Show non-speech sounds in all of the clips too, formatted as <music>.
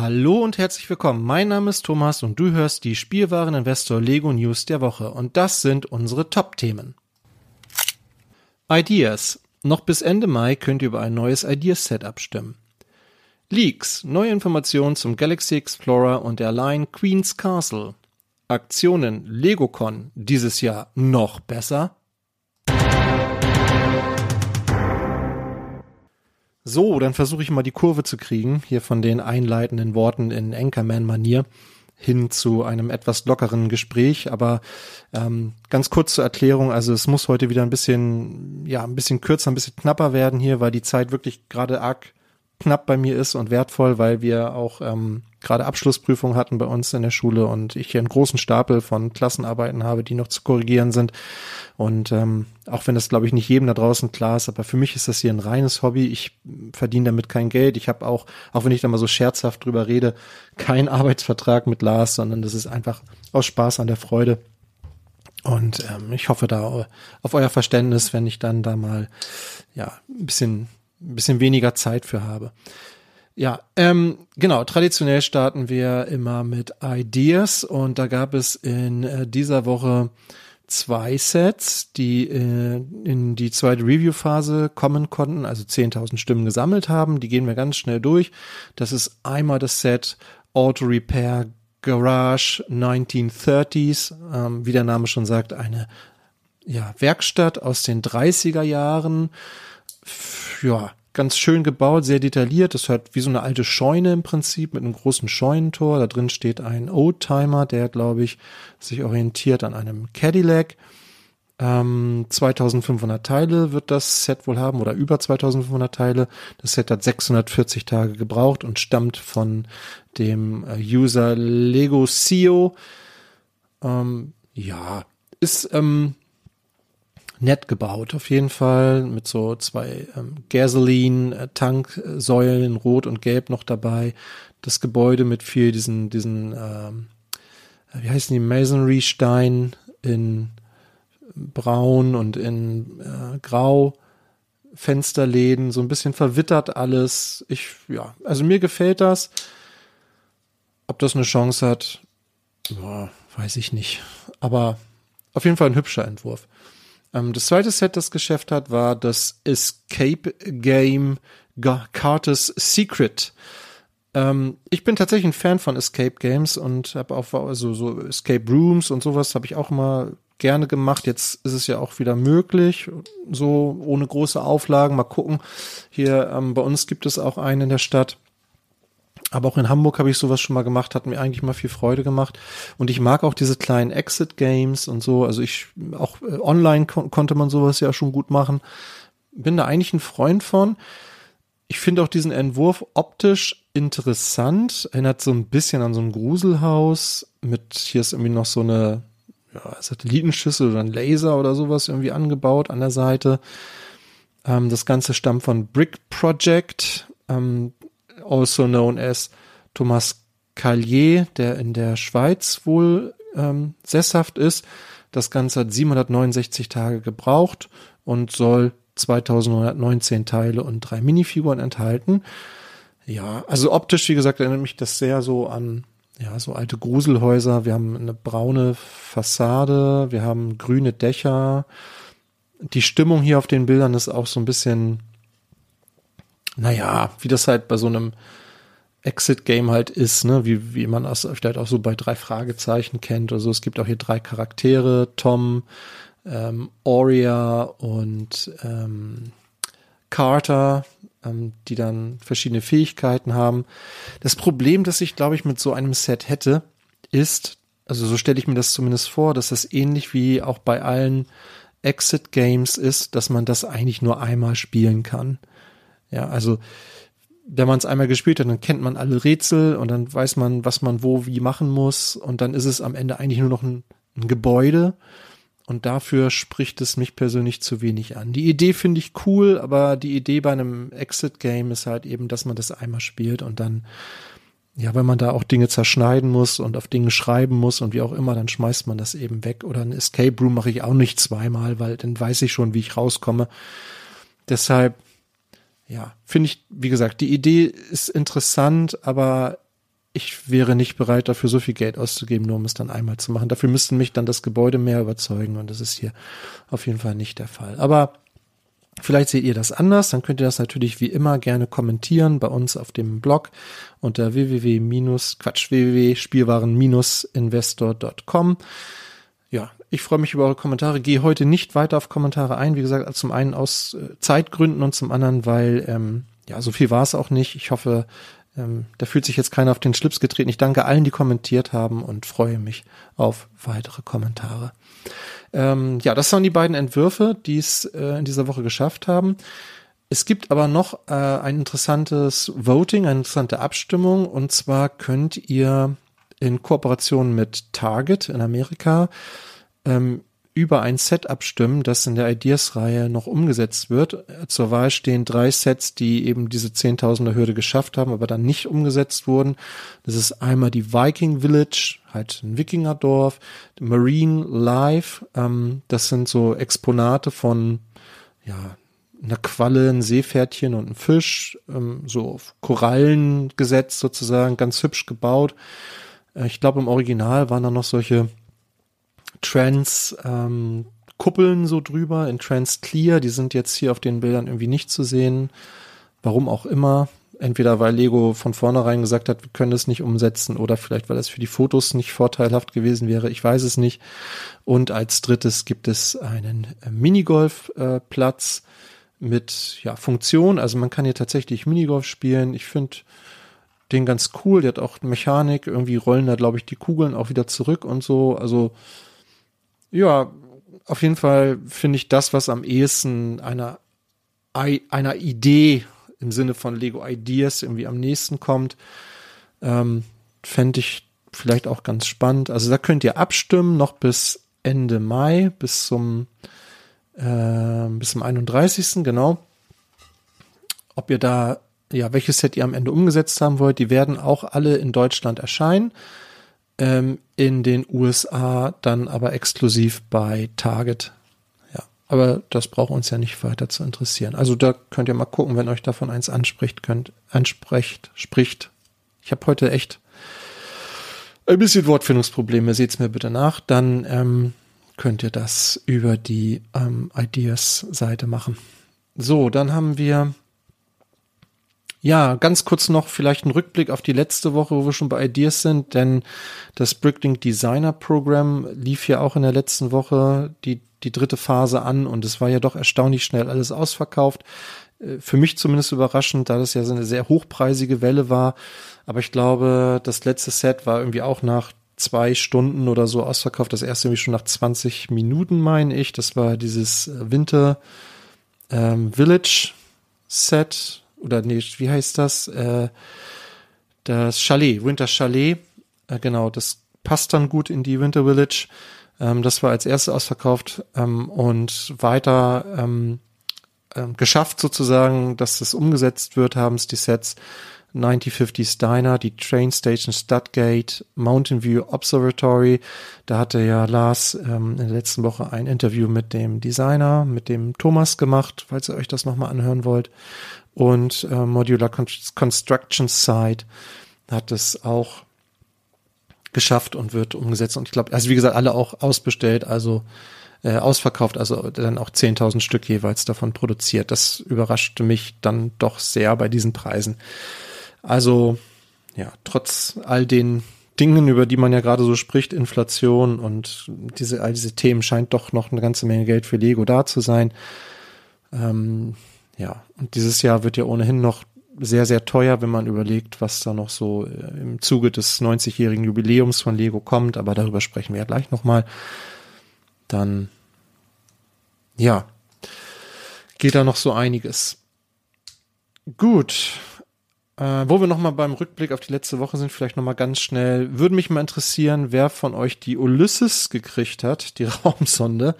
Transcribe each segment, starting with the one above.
Hallo und herzlich willkommen. Mein Name ist Thomas und du hörst die Spielwareninvestor Lego News der Woche und das sind unsere Top-Themen. Ideas. Noch bis Ende Mai könnt ihr über ein neues Ideas-Set abstimmen. Leaks. Neue Informationen zum Galaxy Explorer und der Line Queen's Castle. Aktionen LegoCon dieses Jahr noch besser. So, dann versuche ich mal die Kurve zu kriegen, hier von den einleitenden Worten in Anchorman-Manier hin zu einem etwas lockeren Gespräch. Aber ähm, ganz kurz zur Erklärung, also es muss heute wieder ein bisschen, ja, ein bisschen kürzer, ein bisschen knapper werden hier, weil die Zeit wirklich gerade arg knapp bei mir ist und wertvoll, weil wir auch ähm, gerade Abschlussprüfungen hatten bei uns in der Schule und ich hier einen großen Stapel von Klassenarbeiten habe, die noch zu korrigieren sind. Und ähm, auch wenn das, glaube ich, nicht jedem da draußen klar ist, aber für mich ist das hier ein reines Hobby. Ich verdiene damit kein Geld. Ich habe auch, auch wenn ich da mal so scherzhaft drüber rede, keinen Arbeitsvertrag mit Lars, sondern das ist einfach aus Spaß an der Freude. Und ähm, ich hoffe da auf euer Verständnis, wenn ich dann da mal ja ein bisschen ein bisschen weniger Zeit für habe. Ja, ähm, genau. Traditionell starten wir immer mit Ideas und da gab es in äh, dieser Woche zwei Sets, die äh, in die zweite Review-Phase kommen konnten, also 10.000 Stimmen gesammelt haben. Die gehen wir ganz schnell durch. Das ist einmal das Set Auto Repair Garage 1930s, ähm, wie der Name schon sagt, eine ja, Werkstatt aus den 30er Jahren. Ja, ganz schön gebaut, sehr detailliert. Das hat wie so eine alte Scheune im Prinzip mit einem großen Scheunentor. Da drin steht ein Oldtimer, der, glaube ich, sich orientiert an einem Cadillac. Ähm, 2500 Teile wird das Set wohl haben oder über 2500 Teile. Das Set hat 640 Tage gebraucht und stammt von dem äh, User Lego CEO. Ähm, ja, ist ähm, nett gebaut, auf jeden Fall, mit so zwei ähm, Gasoline-Tanksäulen, rot und gelb noch dabei. Das Gebäude mit viel diesen, diesen, ähm, wie heißen die, Masonry-Stein in braun und in äh, grau. Fensterläden, so ein bisschen verwittert alles. Ich, ja, also mir gefällt das. Ob das eine Chance hat, boah, weiß ich nicht. Aber auf jeden Fall ein hübscher Entwurf. Ähm, das zweite Set, das Geschäft hat, war das Escape Game Carter's Secret. Ähm, ich bin tatsächlich ein Fan von Escape Games und habe auch also so Escape Rooms und sowas habe ich auch immer gerne gemacht. Jetzt ist es ja auch wieder möglich, so ohne große Auflagen. Mal gucken. Hier ähm, bei uns gibt es auch einen in der Stadt. Aber auch in Hamburg habe ich sowas schon mal gemacht, hat mir eigentlich mal viel Freude gemacht. Und ich mag auch diese kleinen Exit-Games und so. Also ich, auch äh, online kon konnte man sowas ja schon gut machen. Bin da eigentlich ein Freund von. Ich finde auch diesen Entwurf optisch interessant. Erinnert so ein bisschen an so ein Gruselhaus mit, hier ist irgendwie noch so eine ja, Satellitenschüssel oder ein Laser oder sowas irgendwie angebaut an der Seite. Ähm, das Ganze stammt von Brick Project. Ähm, also known as Thomas Callier, der in der Schweiz wohl ähm, sesshaft ist. Das Ganze hat 769 Tage gebraucht und soll 2919 Teile und drei Minifiguren enthalten. Ja, also optisch, wie gesagt, erinnert mich das sehr so an ja, so alte Gruselhäuser. Wir haben eine braune Fassade, wir haben grüne Dächer. Die Stimmung hier auf den Bildern ist auch so ein bisschen naja, wie das halt bei so einem Exit-Game halt ist, ne, wie, wie man das vielleicht auch so bei drei Fragezeichen kennt oder so. Es gibt auch hier drei Charaktere, Tom, ähm, Aurea und ähm, Carter, ähm, die dann verschiedene Fähigkeiten haben. Das Problem, das ich, glaube ich, mit so einem Set hätte, ist, also so stelle ich mir das zumindest vor, dass das ähnlich wie auch bei allen Exit-Games ist, dass man das eigentlich nur einmal spielen kann. Ja, also wenn man es einmal gespielt hat, dann kennt man alle Rätsel und dann weiß man, was man wo wie machen muss und dann ist es am Ende eigentlich nur noch ein, ein Gebäude und dafür spricht es mich persönlich zu wenig an. Die Idee finde ich cool, aber die Idee bei einem Exit-Game ist halt eben, dass man das einmal spielt und dann, ja, wenn man da auch Dinge zerschneiden muss und auf Dinge schreiben muss und wie auch immer, dann schmeißt man das eben weg. Oder ein Escape Room mache ich auch nicht zweimal, weil dann weiß ich schon, wie ich rauskomme. Deshalb ja, finde ich, wie gesagt, die Idee ist interessant, aber ich wäre nicht bereit, dafür so viel Geld auszugeben, nur um es dann einmal zu machen. Dafür müssten mich dann das Gebäude mehr überzeugen und das ist hier auf jeden Fall nicht der Fall. Aber Vielleicht seht ihr das anders, dann könnt ihr das natürlich wie immer gerne kommentieren bei uns auf dem Blog unter www- Quatsch www.spielwaren-investor.com. Ja, ich freue mich über eure Kommentare. Gehe heute nicht weiter auf Kommentare ein. Wie gesagt, zum einen aus äh, Zeitgründen und zum anderen, weil ähm, ja so viel war es auch nicht. Ich hoffe, ähm, da fühlt sich jetzt keiner auf den Schlips getreten. Ich danke allen, die kommentiert haben und freue mich auf weitere Kommentare. Ähm, ja, das waren die beiden Entwürfe, die es äh, in dieser Woche geschafft haben. Es gibt aber noch äh, ein interessantes Voting, eine interessante Abstimmung. Und zwar könnt ihr in Kooperation mit Target in Amerika ähm, über ein Set abstimmen, das in der Ideas-Reihe noch umgesetzt wird. Zur Wahl stehen drei Sets, die eben diese Zehntausender Hürde geschafft haben, aber dann nicht umgesetzt wurden. Das ist einmal die Viking Village, halt ein Wikingerdorf, Marine Life, ähm, das sind so Exponate von, ja, einer Qualle, ein Seepferdchen und ein Fisch, ähm, so auf Korallen gesetzt sozusagen, ganz hübsch gebaut. Äh, ich glaube, im Original waren da noch solche Trans ähm, Kuppeln so drüber in Trans Clear. Die sind jetzt hier auf den Bildern irgendwie nicht zu sehen. Warum auch immer. Entweder weil Lego von vornherein gesagt hat, wir können es nicht umsetzen oder vielleicht weil es für die Fotos nicht vorteilhaft gewesen wäre. Ich weiß es nicht. Und als drittes gibt es einen Minigolfplatz äh, mit ja, Funktion. Also man kann hier tatsächlich Minigolf spielen. Ich finde den ganz cool. Der hat auch Mechanik. Irgendwie rollen da, glaube ich, die Kugeln auch wieder zurück und so. Also ja, auf jeden Fall finde ich das, was am ehesten einer, einer Idee im Sinne von Lego Ideas irgendwie am nächsten kommt, ähm, fände ich vielleicht auch ganz spannend. Also da könnt ihr abstimmen, noch bis Ende Mai, bis zum, äh, bis zum 31. genau. Ob ihr da, ja, welches Set ihr am Ende umgesetzt haben wollt, die werden auch alle in Deutschland erscheinen ähm, in den USA dann aber exklusiv bei Target. Ja, aber das braucht uns ja nicht weiter zu interessieren. Also da könnt ihr mal gucken, wenn euch davon eins anspricht, könnt, anspricht, spricht. Ich habe heute echt ein bisschen Wortfindungsprobleme, seht's mir bitte nach. Dann ähm, könnt ihr das über die ähm, Ideas-Seite machen. So, dann haben wir ja, ganz kurz noch vielleicht ein Rückblick auf die letzte Woche, wo wir schon bei Ideas sind, denn das Bricklink Designer Program lief ja auch in der letzten Woche die, die dritte Phase an und es war ja doch erstaunlich schnell alles ausverkauft. Äh, für mich zumindest überraschend, da das ja so eine sehr hochpreisige Welle war. Aber ich glaube, das letzte Set war irgendwie auch nach zwei Stunden oder so ausverkauft. Das erste irgendwie schon nach 20 Minuten, meine ich. Das war dieses Winter ähm, Village Set oder nee, wie heißt das? Äh, das Chalet, Winter Chalet, äh, genau, das passt dann gut in die Winter Village. Ähm, das war als erstes ausverkauft ähm, und weiter ähm, geschafft sozusagen, dass das umgesetzt wird, haben es die Sets 9050 Diner, die Train Station Studgate, Mountain View Observatory. Da hatte ja Lars ähm, in der letzten Woche ein Interview mit dem Designer, mit dem Thomas gemacht, falls ihr euch das nochmal anhören wollt und äh, Modular Construction Site hat es auch geschafft und wird umgesetzt. Und ich glaube, also wie gesagt, alle auch ausbestellt, also äh, ausverkauft, also dann auch 10.000 Stück jeweils davon produziert. Das überraschte mich dann doch sehr bei diesen Preisen. Also ja, trotz all den Dingen, über die man ja gerade so spricht, Inflation und diese, all diese Themen scheint doch noch eine ganze Menge Geld für Lego da zu sein. Ähm, ja, und dieses Jahr wird ja ohnehin noch sehr, sehr teuer, wenn man überlegt, was da noch so äh, im Zuge des 90-jährigen Jubiläums von Lego kommt, aber darüber sprechen wir ja gleich nochmal. Dann, ja, geht da noch so einiges. Gut. Äh, wo wir nochmal beim Rückblick auf die letzte Woche sind, vielleicht nochmal ganz schnell, würde mich mal interessieren, wer von euch die Ulysses gekriegt hat, die <laughs> Raumsonde.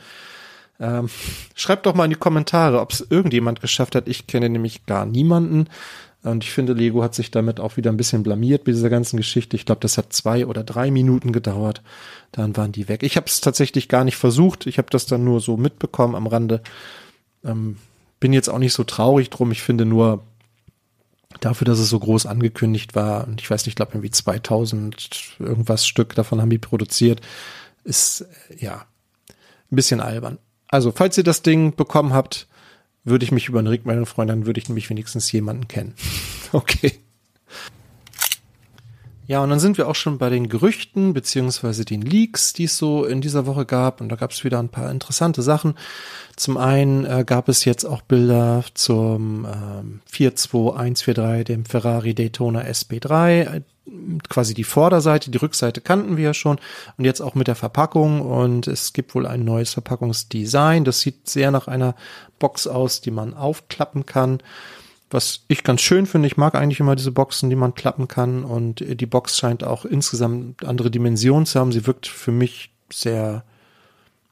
Ähm, schreibt doch mal in die Kommentare, ob es irgendjemand geschafft hat. Ich kenne nämlich gar niemanden. Und ich finde, Lego hat sich damit auch wieder ein bisschen blamiert bei dieser ganzen Geschichte. Ich glaube, das hat zwei oder drei Minuten gedauert. Dann waren die weg. Ich habe es tatsächlich gar nicht versucht. Ich habe das dann nur so mitbekommen am Rande. Ähm, bin jetzt auch nicht so traurig drum. Ich finde nur dafür, dass es so groß angekündigt war und ich weiß nicht, ich glaube irgendwie 2000 irgendwas Stück davon haben die produziert, ist ja ein bisschen albern. Also, falls ihr das Ding bekommen habt, würde ich mich über eine Rückmeldung freuen, dann würde ich nämlich wenigstens jemanden kennen. <laughs> okay. Ja, und dann sind wir auch schon bei den Gerüchten beziehungsweise den Leaks, die es so in dieser Woche gab. Und da gab es wieder ein paar interessante Sachen. Zum einen äh, gab es jetzt auch Bilder zum ähm, 42143, dem Ferrari Daytona SB3, quasi die Vorderseite, die Rückseite kannten wir ja schon und jetzt auch mit der Verpackung und es gibt wohl ein neues Verpackungsdesign. Das sieht sehr nach einer Box aus, die man aufklappen kann. Was ich ganz schön finde, ich mag eigentlich immer diese Boxen, die man klappen kann und die Box scheint auch insgesamt andere Dimensionen zu haben. Sie wirkt für mich sehr,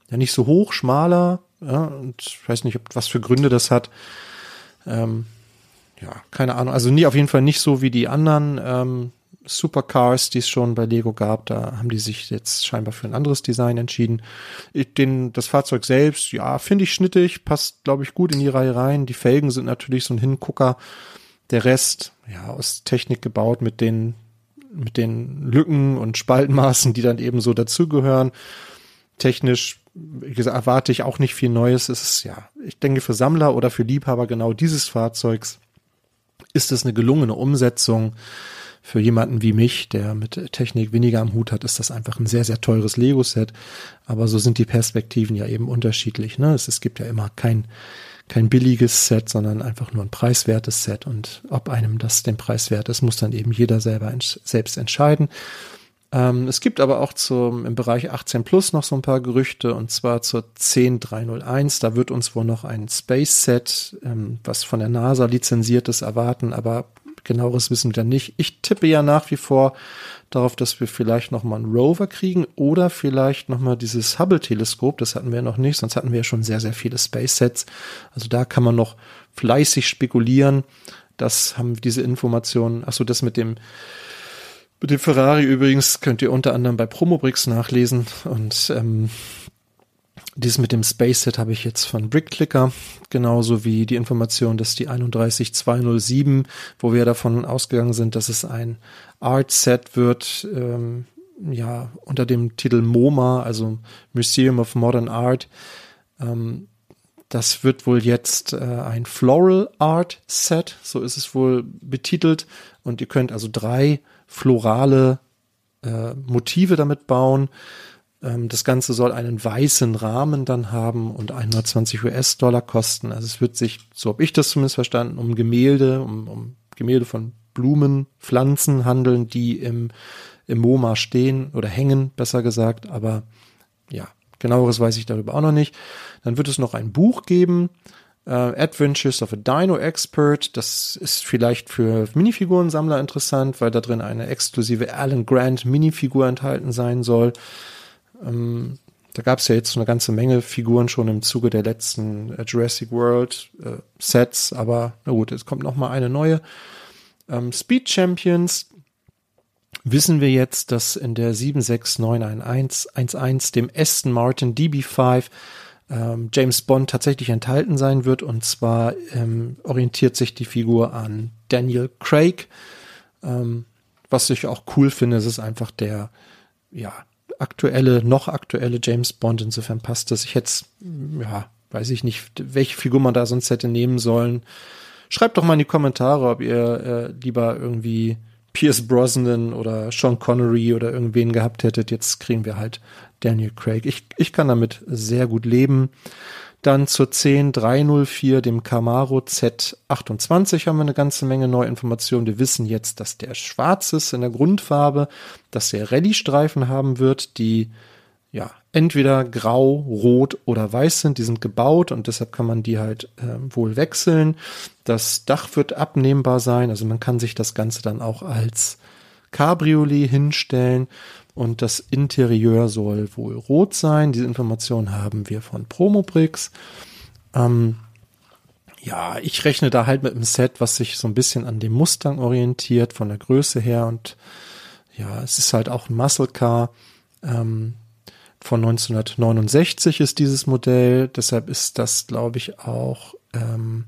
ja nicht so hoch, schmaler, ja, und ich weiß nicht, ob, was für Gründe das hat. Ähm, ja, keine Ahnung. Also nie, auf jeden Fall nicht so wie die anderen ähm, Supercars, die es schon bei Lego gab. Da haben die sich jetzt scheinbar für ein anderes Design entschieden. Ich, den, das Fahrzeug selbst, ja, finde ich schnittig, passt, glaube ich, gut in die Reihe rein. Die Felgen sind natürlich so ein Hingucker. Der Rest, ja, aus Technik gebaut mit den, mit den Lücken und Spaltmaßen, die dann eben so dazugehören. Technisch, wie gesagt, erwarte ich auch nicht viel Neues. Es ist, ja, ich denke für Sammler oder für Liebhaber genau dieses Fahrzeugs ist es eine gelungene Umsetzung. Für jemanden wie mich, der mit Technik weniger am Hut hat, ist das einfach ein sehr, sehr teures Lego-Set. Aber so sind die Perspektiven ja eben unterschiedlich. Ne? Es, es gibt ja immer kein, kein billiges Set, sondern einfach nur ein preiswertes Set. Und ob einem das den Preis wert ist, muss dann eben jeder selber selbst entscheiden. Ähm, es gibt aber auch zum, im Bereich 18 Plus noch so ein paar Gerüchte und zwar zur 10301. Da wird uns wohl noch ein Space Set, ähm, was von der NASA lizenziert ist, erwarten, aber genaueres wissen wir nicht. Ich tippe ja nach wie vor darauf, dass wir vielleicht noch mal einen Rover kriegen oder vielleicht noch mal dieses Hubble-Teleskop. Das hatten wir noch nicht, sonst hatten wir ja schon sehr, sehr viele Space Sets. Also da kann man noch fleißig spekulieren. Das haben diese Informationen. Achso, das mit dem mit dem Ferrari übrigens könnt ihr unter anderem bei Promobricks nachlesen und ähm, dies mit dem Space Set habe ich jetzt von Brickclicker, genauso wie die Information, dass die 31207, wo wir davon ausgegangen sind, dass es ein Art Set wird, ähm, ja, unter dem Titel MoMA, also Museum of Modern Art. Ähm, das wird wohl jetzt äh, ein Floral Art Set, so ist es wohl betitelt. Und ihr könnt also drei florale äh, Motive damit bauen. Ähm, das Ganze soll einen weißen Rahmen dann haben und 120 US-Dollar kosten. Also es wird sich, so habe ich das zumindest verstanden, um Gemälde, um, um Gemälde von Blumen, Pflanzen handeln, die im, im MoMA stehen oder hängen, besser gesagt. Aber ja, genaueres weiß ich darüber auch noch nicht. Dann wird es noch ein Buch geben, Uh, Adventures of a Dino Expert. Das ist vielleicht für Minifigurensammler interessant, weil da drin eine exklusive Alan Grant Minifigur enthalten sein soll. Ähm, da gab es ja jetzt eine ganze Menge Figuren schon im Zuge der letzten äh, Jurassic World äh, Sets, aber na gut, es kommt noch mal eine neue. Ähm, Speed Champions wissen wir jetzt, dass in der 7691111 dem Aston Martin DB5 ähm, James Bond tatsächlich enthalten sein wird. Und zwar ähm, orientiert sich die Figur an Daniel Craig. Ähm, was ich auch cool finde, ist es einfach der, ja, aktuelle, noch aktuelle James Bond. Insofern passt das. Ich hätte ja, weiß ich nicht, welche Figur man da sonst hätte nehmen sollen. Schreibt doch mal in die Kommentare, ob ihr äh, lieber irgendwie Pierce Brosnan oder Sean Connery oder irgendwen gehabt hättet. Jetzt kriegen wir halt Daniel Craig. Ich, ich kann damit sehr gut leben. Dann zur 10304, dem Camaro Z28, haben wir eine ganze Menge neue Informationen. Wir wissen jetzt, dass der schwarz ist in der Grundfarbe, dass der Rallye-Streifen haben wird, die ja entweder grau, rot oder weiß sind. Die sind gebaut und deshalb kann man die halt äh, wohl wechseln. Das Dach wird abnehmbar sein, also man kann sich das Ganze dann auch als Cabriolet hinstellen und das Interieur soll wohl rot sein. Diese Information haben wir von Promobrix. Ähm, ja, ich rechne da halt mit einem Set, was sich so ein bisschen an dem Mustang orientiert, von der Größe her. Und ja, es ist halt auch ein Muscle Car. Ähm, von 1969 ist dieses Modell. Deshalb ist das, glaube ich, auch, ähm,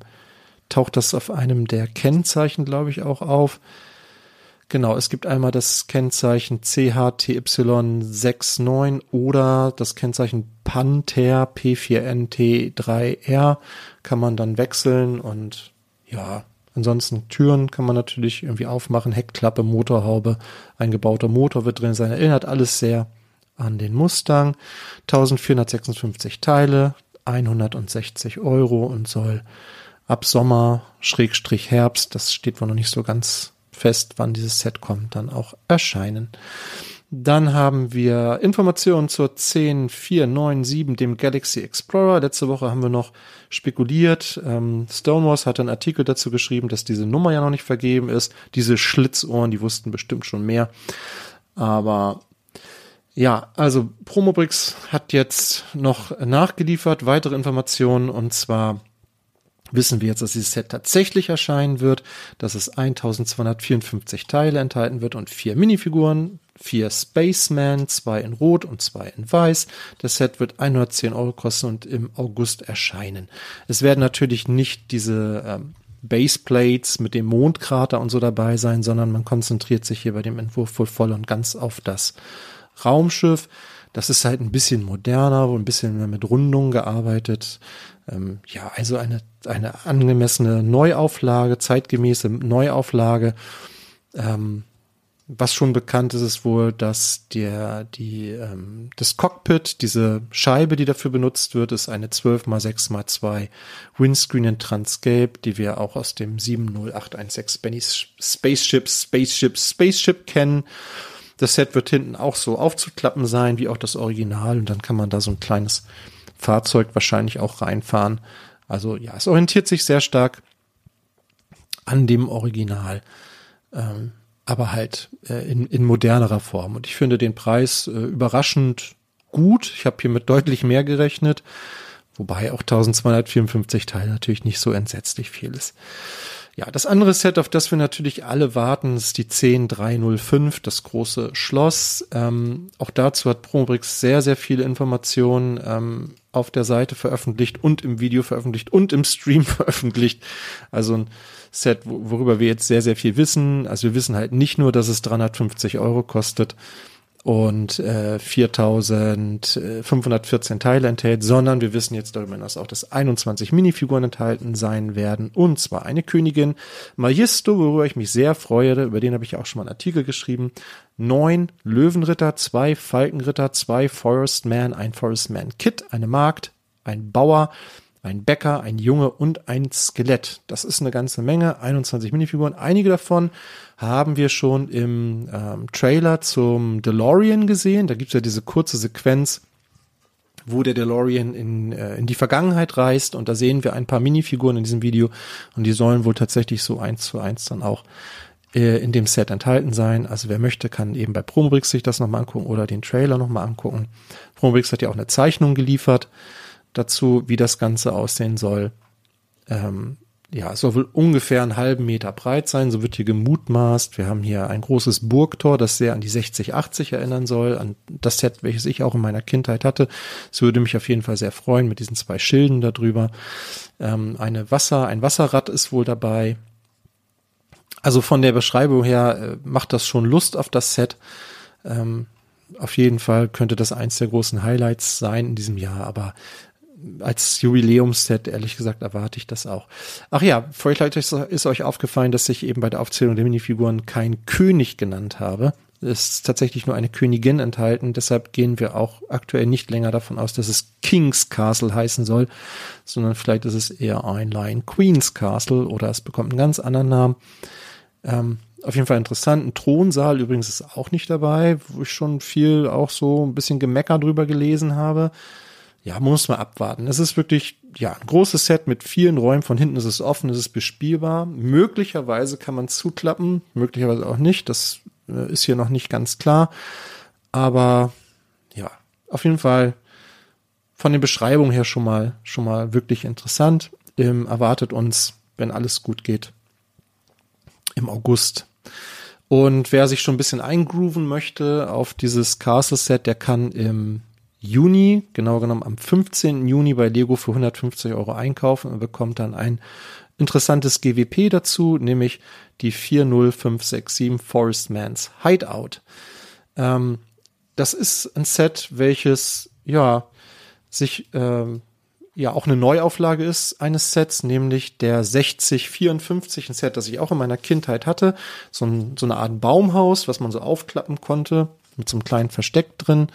taucht das auf einem der Kennzeichen, glaube ich, auch auf. Genau, es gibt einmal das Kennzeichen CHTY69 oder das Kennzeichen Panther P4NT3R kann man dann wechseln und ja, ansonsten Türen kann man natürlich irgendwie aufmachen, Heckklappe, Motorhaube, eingebauter Motor wird drin sein, erinnert alles sehr an den Mustang, 1456 Teile, 160 Euro und soll ab Sommer, Schrägstrich Herbst, das steht wohl noch nicht so ganz fest, wann dieses Set kommt, dann auch erscheinen. Dann haben wir Informationen zur 10497, dem Galaxy Explorer. Letzte Woche haben wir noch spekuliert. Ähm, Stonewalls hat einen Artikel dazu geschrieben, dass diese Nummer ja noch nicht vergeben ist. Diese Schlitzohren, die wussten bestimmt schon mehr. Aber ja, also Promobrix hat jetzt noch nachgeliefert weitere Informationen und zwar wissen wir jetzt, dass dieses Set tatsächlich erscheinen wird, dass es 1254 Teile enthalten wird und vier Minifiguren, vier Spaceman, zwei in Rot und zwei in Weiß. Das Set wird 110 Euro kosten und im August erscheinen. Es werden natürlich nicht diese ähm, Baseplates mit dem Mondkrater und so dabei sein, sondern man konzentriert sich hier bei dem Entwurf wohl voll und ganz auf das Raumschiff. Das ist halt ein bisschen moderner, ein bisschen mehr mit Rundungen gearbeitet. Ähm, ja, also eine, eine angemessene Neuauflage, zeitgemäße Neuauflage. Ähm, was schon bekannt ist, ist wohl, dass der, die, ähm, das Cockpit, diese Scheibe, die dafür benutzt wird, ist eine 12x6x2 Windscreen in Transcape, die wir auch aus dem 70816 Benny Spaceship, Spaceship, Spaceship kennen. Das Set wird hinten auch so aufzuklappen sein, wie auch das Original, und dann kann man da so ein kleines Fahrzeug wahrscheinlich auch reinfahren. Also ja, es orientiert sich sehr stark an dem Original. Ähm, aber halt äh, in, in modernerer Form. Und ich finde den Preis äh, überraschend gut. Ich habe hier mit deutlich mehr gerechnet, wobei auch 1254 Teile natürlich nicht so entsetzlich viel ist. Ja, das andere Set, auf das wir natürlich alle warten, ist die 10305, das große Schloss. Ähm, auch dazu hat Promobrix sehr, sehr viele Informationen ähm, auf der Seite veröffentlicht und im Video veröffentlicht und im Stream <laughs> veröffentlicht. Also ein Set, worüber wir jetzt sehr, sehr viel wissen. Also wir wissen halt nicht nur, dass es 350 Euro kostet und äh, 4514 Teile enthält, sondern wir wissen jetzt darüber hinaus auch, dass 21 Minifiguren enthalten sein werden und zwar eine Königin Magisto, worüber ich mich sehr freue, über den habe ich auch schon mal einen Artikel geschrieben, neun Löwenritter, zwei Falkenritter, zwei Forestman, ein Forestman Kit, eine Magd, ein Bauer, ein Bäcker, ein Junge und ein Skelett. Das ist eine ganze Menge, 21 Minifiguren. Einige davon haben wir schon im ähm, Trailer zum DeLorean gesehen. Da gibt's ja diese kurze Sequenz, wo der DeLorean in, äh, in die Vergangenheit reist und da sehen wir ein paar Minifiguren in diesem Video und die sollen wohl tatsächlich so eins zu eins dann auch äh, in dem Set enthalten sein. Also wer möchte, kann eben bei Promobrix sich das nochmal angucken oder den Trailer nochmal angucken. Promobrix hat ja auch eine Zeichnung geliefert dazu, wie das Ganze aussehen soll. Ähm, ja, es soll wohl ungefähr einen halben Meter breit sein, so wird hier gemutmaßt. Wir haben hier ein großes Burgtor, das sehr an die 6080 erinnern soll, an das Set, welches ich auch in meiner Kindheit hatte. Es würde mich auf jeden Fall sehr freuen mit diesen zwei Schilden darüber. Ähm, eine Wasser, ein Wasserrad ist wohl dabei. Also von der Beschreibung her äh, macht das schon Lust auf das Set. Ähm, auf jeden Fall könnte das eins der großen Highlights sein in diesem Jahr, aber als Jubiläumsset, ehrlich gesagt, erwarte ich das auch. Ach ja, vielleicht ist euch aufgefallen, dass ich eben bei der Aufzählung der Minifiguren kein König genannt habe. Es ist tatsächlich nur eine Königin enthalten, deshalb gehen wir auch aktuell nicht länger davon aus, dass es King's Castle heißen soll, sondern vielleicht ist es eher ein Lion Queen's Castle oder es bekommt einen ganz anderen Namen. Ähm, auf jeden Fall interessant. Ein Thronsaal übrigens ist auch nicht dabei, wo ich schon viel auch so ein bisschen Gemecker drüber gelesen habe ja, muss man abwarten. Es ist wirklich, ja, ein großes Set mit vielen Räumen. Von hinten ist es offen, es ist bespielbar. Möglicherweise kann man zuklappen, möglicherweise auch nicht. Das äh, ist hier noch nicht ganz klar. Aber ja, auf jeden Fall von den Beschreibungen her schon mal, schon mal wirklich interessant. Ähm, erwartet uns, wenn alles gut geht, im August. Und wer sich schon ein bisschen eingrooven möchte auf dieses Castle Set, der kann im Juni, genau genommen am 15. Juni bei Lego für 150 Euro einkaufen und bekommt dann ein interessantes GWP dazu, nämlich die 40567 Forest Man's Hideout. Ähm, das ist ein Set, welches ja sich ähm, ja auch eine Neuauflage ist eines Sets, nämlich der 6054, ein Set, das ich auch in meiner Kindheit hatte, so, ein, so eine Art Baumhaus, was man so aufklappen konnte, mit so einem kleinen Versteck drin.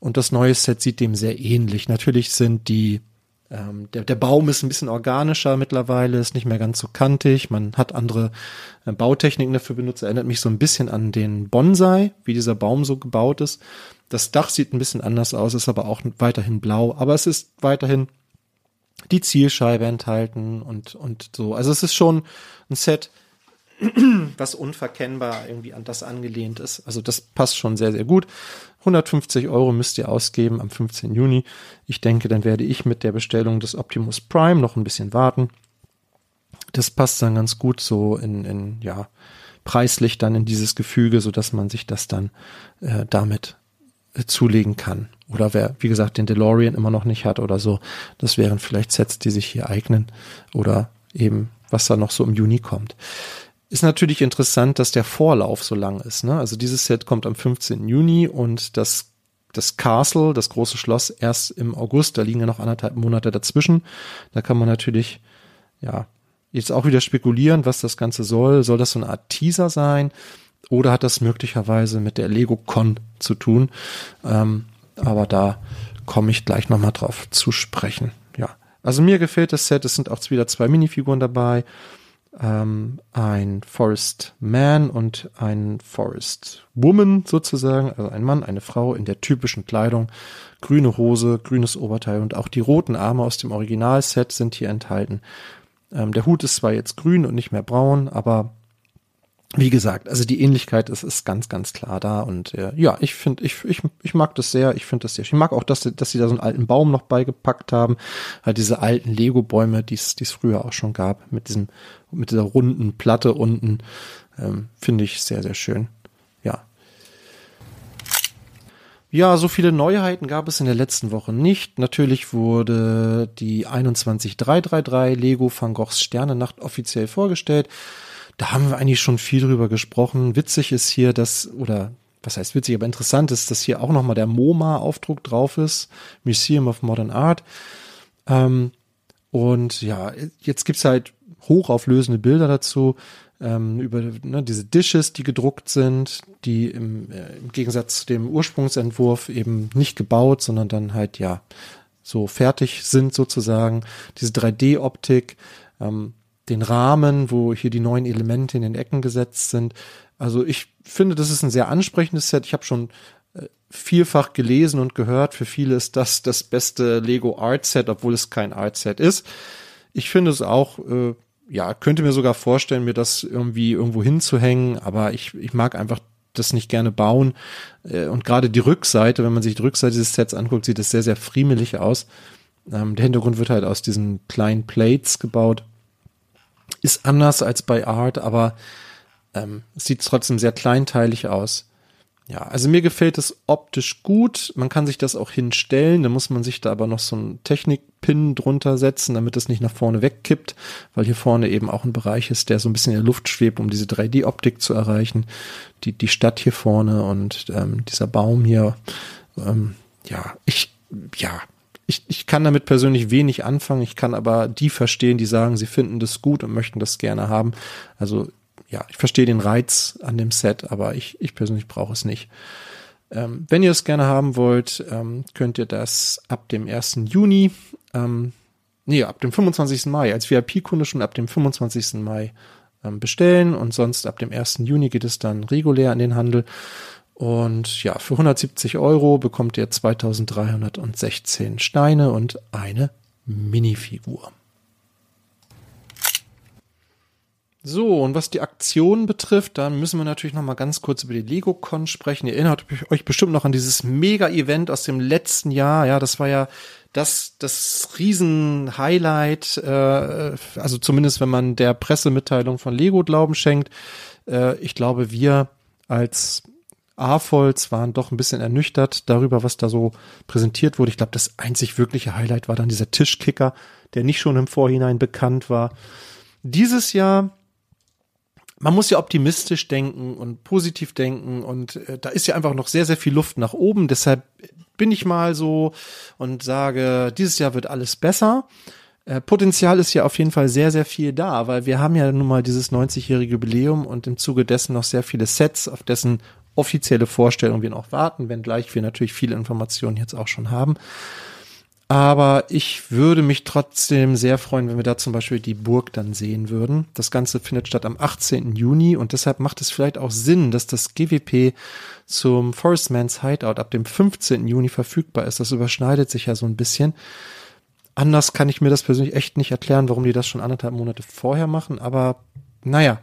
Und das neue Set sieht dem sehr ähnlich. Natürlich sind die, ähm, der, der Baum ist ein bisschen organischer mittlerweile, ist nicht mehr ganz so kantig. Man hat andere äh, Bautechniken dafür benutzt. Erinnert mich so ein bisschen an den Bonsai, wie dieser Baum so gebaut ist. Das Dach sieht ein bisschen anders aus, ist aber auch weiterhin blau. Aber es ist weiterhin die Zielscheibe enthalten und, und so. Also es ist schon ein Set, <clears throat> was unverkennbar irgendwie an das angelehnt ist. Also das passt schon sehr, sehr gut. 150 Euro müsst ihr ausgeben am 15. Juni. Ich denke, dann werde ich mit der Bestellung des Optimus Prime noch ein bisschen warten. Das passt dann ganz gut so in, in ja, preislich dann in dieses Gefüge, so dass man sich das dann äh, damit äh, zulegen kann. Oder wer, wie gesagt, den DeLorean immer noch nicht hat oder so, das wären vielleicht Sets, die sich hier eignen. Oder eben, was da noch so im Juni kommt. Ist natürlich interessant, dass der Vorlauf so lang ist. Ne? Also dieses Set kommt am 15. Juni und das das Castle, das große Schloss, erst im August. Da liegen ja noch anderthalb Monate dazwischen. Da kann man natürlich, ja, jetzt auch wieder spekulieren, was das Ganze soll. Soll das so eine Art Teaser sein? Oder hat das möglicherweise mit der Lego Con zu tun? Ähm, aber da komme ich gleich nochmal drauf zu sprechen. Ja, also mir gefällt das Set. Es sind auch wieder zwei Minifiguren dabei. Ähm, ein Forest Man und ein Forest Woman sozusagen, also ein Mann, eine Frau in der typischen Kleidung, grüne Hose, grünes Oberteil und auch die roten Arme aus dem Originalset sind hier enthalten. Ähm, der Hut ist zwar jetzt grün und nicht mehr braun, aber wie gesagt, also die Ähnlichkeit ist, ist ganz, ganz klar da und äh, ja, ich finde, ich, ich, ich mag das sehr, ich finde das sehr schön. Ich mag auch, dass, dass sie da so einen alten Baum noch beigepackt haben, halt diese alten Lego-Bäume, die es früher auch schon gab, mit diesem, mit dieser runden Platte unten, ähm, finde ich sehr, sehr schön. Ja. Ja, so viele Neuheiten gab es in der letzten Woche nicht. Natürlich wurde die 21333 Lego Van Goghs Sternennacht offiziell vorgestellt da haben wir eigentlich schon viel drüber gesprochen. Witzig ist hier, dass, oder was heißt witzig, aber interessant ist, dass hier auch nochmal der MoMA-Aufdruck drauf ist, Museum of Modern Art. Ähm, und ja, jetzt gibt's halt hochauflösende Bilder dazu, ähm, über ne, diese Dishes, die gedruckt sind, die im, äh, im Gegensatz zu dem Ursprungsentwurf eben nicht gebaut, sondern dann halt ja so fertig sind sozusagen. Diese 3D-Optik, ähm, den Rahmen, wo hier die neuen Elemente in den Ecken gesetzt sind. Also ich finde, das ist ein sehr ansprechendes Set. Ich habe schon äh, vielfach gelesen und gehört, für viele ist das das beste Lego Art Set, obwohl es kein Art Set ist. Ich finde es auch, äh, ja, könnte mir sogar vorstellen, mir das irgendwie irgendwo hinzuhängen, aber ich, ich mag einfach das nicht gerne bauen. Äh, und gerade die Rückseite, wenn man sich die Rückseite des Sets anguckt, sieht es sehr, sehr friemelig aus. Ähm, der Hintergrund wird halt aus diesen kleinen Plates gebaut ist anders als bei Art, aber ähm, sieht trotzdem sehr kleinteilig aus. Ja, also mir gefällt es optisch gut. Man kann sich das auch hinstellen. Da muss man sich da aber noch so einen Technikpin drunter setzen, damit es nicht nach vorne wegkippt, weil hier vorne eben auch ein Bereich ist, der so ein bisschen in der Luft schwebt, um diese 3D-Optik zu erreichen. Die, die Stadt hier vorne und ähm, dieser Baum hier. Ähm, ja, ich, ja, ich, ich kann damit persönlich wenig anfangen. Ich kann aber die verstehen, die sagen, sie finden das gut und möchten das gerne haben. Also ja, ich verstehe den Reiz an dem Set, aber ich, ich persönlich brauche es nicht. Ähm, wenn ihr es gerne haben wollt, ähm, könnt ihr das ab dem 1. Juni, ähm, nee, ab dem 25. Mai, als VIP-Kunde schon ab dem 25. Mai ähm, bestellen und sonst ab dem 1. Juni geht es dann regulär an den Handel. Und ja, für 170 Euro bekommt ihr 2316 Steine und eine Minifigur. So, und was die Aktion betrifft, da müssen wir natürlich noch mal ganz kurz über die LegoCon sprechen. Ihr erinnert euch bestimmt noch an dieses Mega-Event aus dem letzten Jahr. Ja, das war ja das, das Riesen-Highlight, äh, also zumindest wenn man der Pressemitteilung von Lego Glauben schenkt. Äh, ich glaube, wir als A-Volz waren doch ein bisschen ernüchtert darüber, was da so präsentiert wurde. Ich glaube, das einzig wirkliche Highlight war dann dieser Tischkicker, der nicht schon im Vorhinein bekannt war. Dieses Jahr, man muss ja optimistisch denken und positiv denken und äh, da ist ja einfach noch sehr, sehr viel Luft nach oben. Deshalb bin ich mal so und sage, dieses Jahr wird alles besser. Äh, Potenzial ist ja auf jeden Fall sehr, sehr viel da, weil wir haben ja nun mal dieses 90-jährige Jubiläum und im Zuge dessen noch sehr viele Sets, auf dessen offizielle Vorstellung wir noch warten, wenngleich wir natürlich viele Informationen jetzt auch schon haben. Aber ich würde mich trotzdem sehr freuen, wenn wir da zum Beispiel die Burg dann sehen würden. Das Ganze findet statt am 18. Juni und deshalb macht es vielleicht auch Sinn, dass das GWP zum Forestman's Hideout ab dem 15. Juni verfügbar ist. Das überschneidet sich ja so ein bisschen. Anders kann ich mir das persönlich echt nicht erklären, warum die das schon anderthalb Monate vorher machen. Aber naja,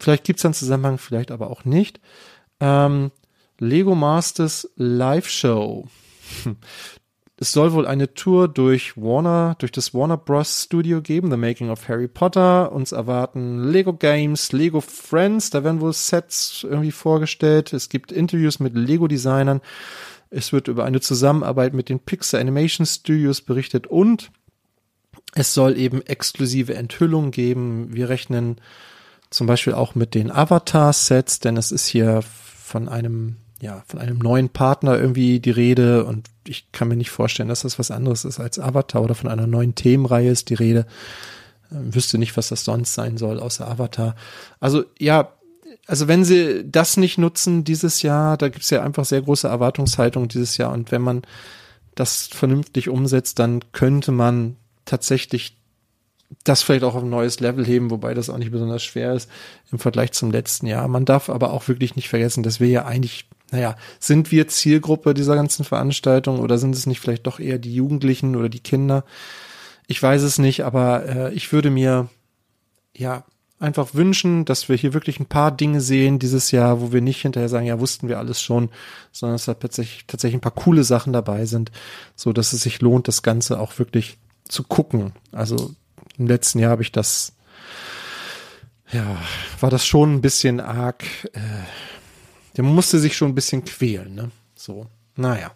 vielleicht gibt es einen Zusammenhang, vielleicht aber auch nicht. Ähm, Lego Masters Live Show. <laughs> Es soll wohl eine Tour durch Warner, durch das Warner Bros. Studio geben, The Making of Harry Potter. Uns erwarten Lego Games, Lego Friends, da werden wohl Sets irgendwie vorgestellt. Es gibt Interviews mit Lego-Designern. Es wird über eine Zusammenarbeit mit den Pixar Animation Studios berichtet und es soll eben exklusive Enthüllungen geben. Wir rechnen zum Beispiel auch mit den Avatar-Sets, denn es ist hier von einem ja, von einem neuen Partner irgendwie die Rede und ich kann mir nicht vorstellen, dass das was anderes ist als Avatar oder von einer neuen Themenreihe ist die Rede. Ähm, wüsste nicht, was das sonst sein soll, außer Avatar. Also ja, also wenn sie das nicht nutzen dieses Jahr, da gibt's ja einfach sehr große Erwartungshaltung dieses Jahr und wenn man das vernünftig umsetzt, dann könnte man tatsächlich das vielleicht auch auf ein neues Level heben, wobei das auch nicht besonders schwer ist im Vergleich zum letzten Jahr. Man darf aber auch wirklich nicht vergessen, dass wir ja eigentlich, naja, sind wir Zielgruppe dieser ganzen Veranstaltung oder sind es nicht vielleicht doch eher die Jugendlichen oder die Kinder? Ich weiß es nicht, aber äh, ich würde mir ja einfach wünschen, dass wir hier wirklich ein paar Dinge sehen dieses Jahr, wo wir nicht hinterher sagen, ja, wussten wir alles schon, sondern dass da tatsächlich, tatsächlich ein paar coole Sachen dabei sind, so dass es sich lohnt, das Ganze auch wirklich zu gucken. Also im letzten Jahr habe ich das, ja, war das schon ein bisschen arg, äh, der musste sich schon ein bisschen quälen, ne? So, naja.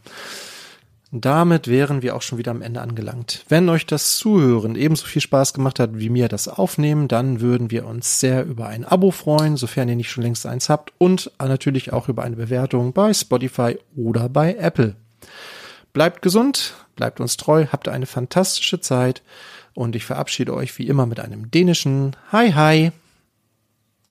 Damit wären wir auch schon wieder am Ende angelangt. Wenn euch das Zuhören ebenso viel Spaß gemacht hat wie mir das Aufnehmen, dann würden wir uns sehr über ein Abo freuen, sofern ihr nicht schon längst eins habt und natürlich auch über eine Bewertung bei Spotify oder bei Apple. Bleibt gesund, bleibt uns treu, habt eine fantastische Zeit und ich verabschiede euch wie immer mit einem dänischen Hi Hi.